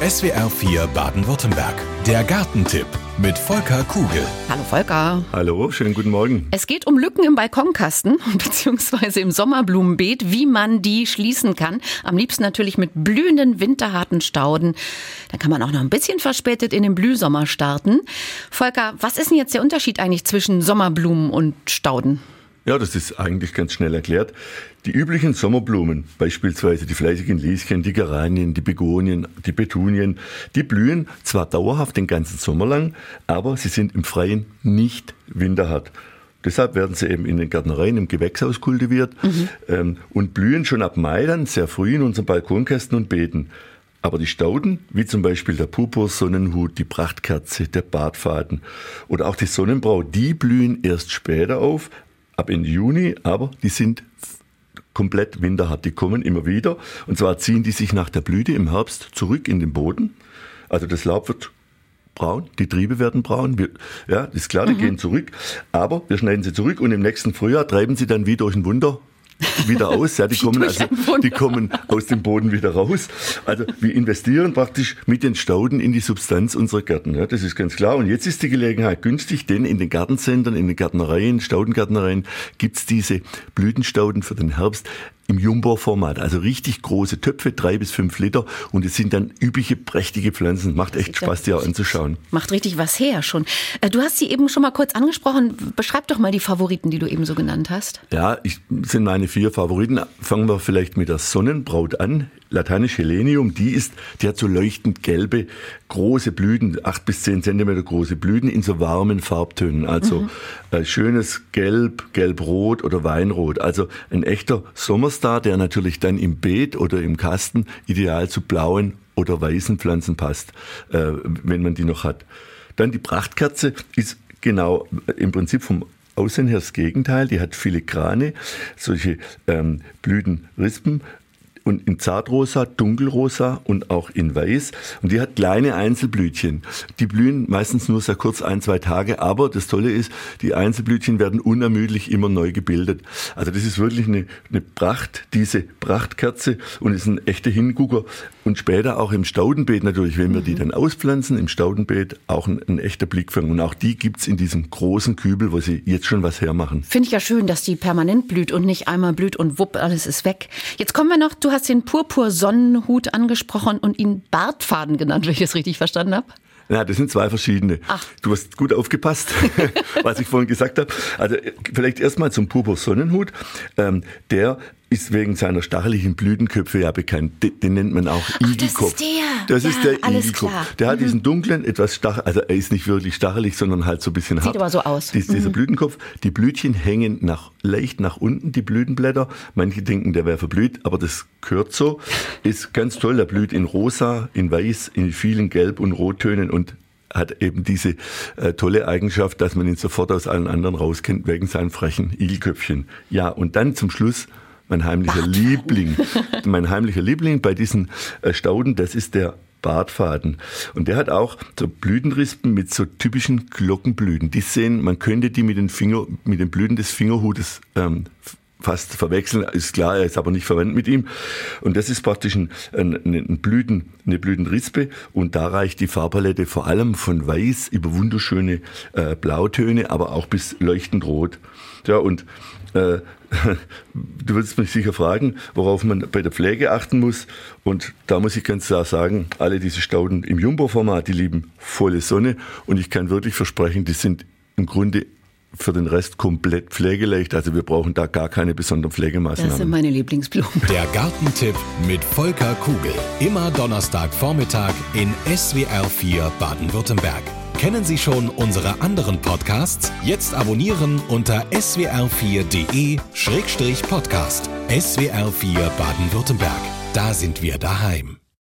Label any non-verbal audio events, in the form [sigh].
SWR 4 Baden-Württemberg. Der Gartentipp mit Volker Kugel. Hallo Volker. Hallo, schönen guten Morgen. Es geht um Lücken im Balkonkasten [laughs] bzw. im Sommerblumenbeet, wie man die schließen kann. Am liebsten natürlich mit blühenden, winterharten Stauden. Dann kann man auch noch ein bisschen verspätet in den Blühsommer starten. Volker, was ist denn jetzt der Unterschied eigentlich zwischen Sommerblumen und Stauden? Ja, das ist eigentlich ganz schnell erklärt. Die üblichen Sommerblumen, beispielsweise die fleißigen Lieschen, die Geranien, die Begonien, die Petunien, die blühen zwar dauerhaft den ganzen Sommer lang, aber sie sind im Freien nicht winterhart. Deshalb werden sie eben in den Gärtnereien im Gewächshaus kultiviert mhm. ähm, und blühen schon ab Mai dann sehr früh in unseren Balkonkästen und Beeten. Aber die Stauden, wie zum Beispiel der Purpur-Sonnenhut, die Prachtkerze, der Bartfaden oder auch die Sonnenbraut, die blühen erst später auf, ab Ende Juni, aber die sind komplett winterhart. Die kommen immer wieder. Und zwar ziehen die sich nach der Blüte im Herbst zurück in den Boden. Also das Laub wird braun, die Triebe werden braun. Wir, ja, ist klar, die mhm. gehen zurück. Aber wir schneiden sie zurück und im nächsten Frühjahr treiben sie dann wie durch ein Wunder wieder aus. Ja, die kommen also, die kommen aus dem Boden wieder raus. Also wir investieren praktisch mit den Stauden in die Substanz unserer Gärten. Ja, das ist ganz klar. Und jetzt ist die Gelegenheit günstig, denn in den Gartencentern, in den Gärtnereien, Staudengärtnereien gibt's diese Blütenstauden für den Herbst im Jumbo-Format, also richtig große Töpfe, drei bis fünf Liter und es sind dann übliche, prächtige Pflanzen. Macht echt Spaß, die auch anzuschauen. Macht richtig was her schon. Äh, du hast sie eben schon mal kurz angesprochen. Beschreib doch mal die Favoriten, die du eben so genannt hast. Ja, ich, sind meine vier Favoriten. Fangen wir vielleicht mit der Sonnenbraut an lateinisch Helenium, die ist, die hat so leuchtend gelbe, große Blüten, acht bis zehn Zentimeter große Blüten in so warmen Farbtönen. Also mhm. äh, schönes Gelb, Gelbrot oder Weinrot. Also ein echter Sommerstar, der natürlich dann im Beet oder im Kasten ideal zu blauen oder weißen Pflanzen passt, äh, wenn man die noch hat. Dann die Prachtkerze ist genau äh, im Prinzip vom Aussehen her das Gegenteil. Die hat filigrane, solche ähm, Blütenrispen, und in zartrosa, dunkelrosa und auch in weiß. Und die hat kleine Einzelblütchen. Die blühen meistens nur sehr kurz, ein, zwei Tage. Aber das Tolle ist, die Einzelblütchen werden unermüdlich immer neu gebildet. Also das ist wirklich eine, eine Pracht, diese Prachtkerze und ist ein echter Hingucker. Und später auch im Staudenbeet natürlich, wenn wir die mhm. dann auspflanzen, im Staudenbeet auch ein, ein echter Blickfang. Und auch die gibt's in diesem großen Kübel, wo sie jetzt schon was hermachen. Finde ich ja schön, dass die permanent blüht und nicht einmal blüht und wupp, alles ist weg. Jetzt kommen wir noch, du hast den Purpur-Sonnenhut angesprochen und ihn Bartfaden genannt, wenn ich das richtig verstanden habe. Ja, das sind zwei verschiedene. Ach. Du hast gut aufgepasst, [laughs] was ich vorhin gesagt habe. Also vielleicht erstmal zum Purpur Sonnenhut. Ähm, der ist wegen seiner stacheligen Blütenköpfe ja bekannt. Den, den nennt man auch Igelkopf. Das ist der. Das ja, ist der Igelkopf. Klar. Der mhm. hat diesen dunklen, etwas stachel, also er ist nicht wirklich stachelig, sondern halt so ein bisschen hart. Sieht aber so aus. Dies, dieser mhm. Blütenkopf. Die Blütchen hängen nach, leicht nach unten, die Blütenblätter. Manche denken, der wäre verblüht, aber das gehört so. Ist ganz toll. Der blüht in rosa, in weiß, in vielen Gelb- und Rottönen und hat eben diese äh, tolle Eigenschaft, dass man ihn sofort aus allen anderen rauskennt, wegen seinen frechen Igelköpfchen. Ja, und dann zum Schluss mein heimlicher Bartfaden. Liebling. mein heimlicher Liebling bei diesen äh, Stauden, das ist der Bartfaden. Und der hat auch so Blütenrispen mit so typischen Glockenblüten. Die sehen, man könnte die mit den Finger, mit den Blüten des Fingerhutes ähm, fast verwechseln, ist klar, er ist aber nicht verwandt mit ihm. Und das ist praktisch ein, ein, ein Blüten, eine Blütenrispe und da reicht die Farbpalette vor allem von weiß über wunderschöne äh, Blautöne, aber auch bis leuchtend rot. Ja, und äh, [laughs] du würdest mich sicher fragen, worauf man bei der Pflege achten muss. Und da muss ich ganz klar sagen, alle diese Stauden im Jumbo-Format, die lieben volle Sonne. Und ich kann wirklich versprechen, die sind im Grunde für den Rest komplett pflegeleicht. Also wir brauchen da gar keine besonderen Pflegemaßnahmen. Das sind meine Lieblingsblumen. Der Gartentipp mit Volker Kugel. Immer Donnerstagvormittag in SWR 4 Baden-Württemberg. Kennen Sie schon unsere anderen Podcasts? Jetzt abonnieren unter swr4.de-podcast. SWR 4 Baden-Württemberg. Da sind wir daheim.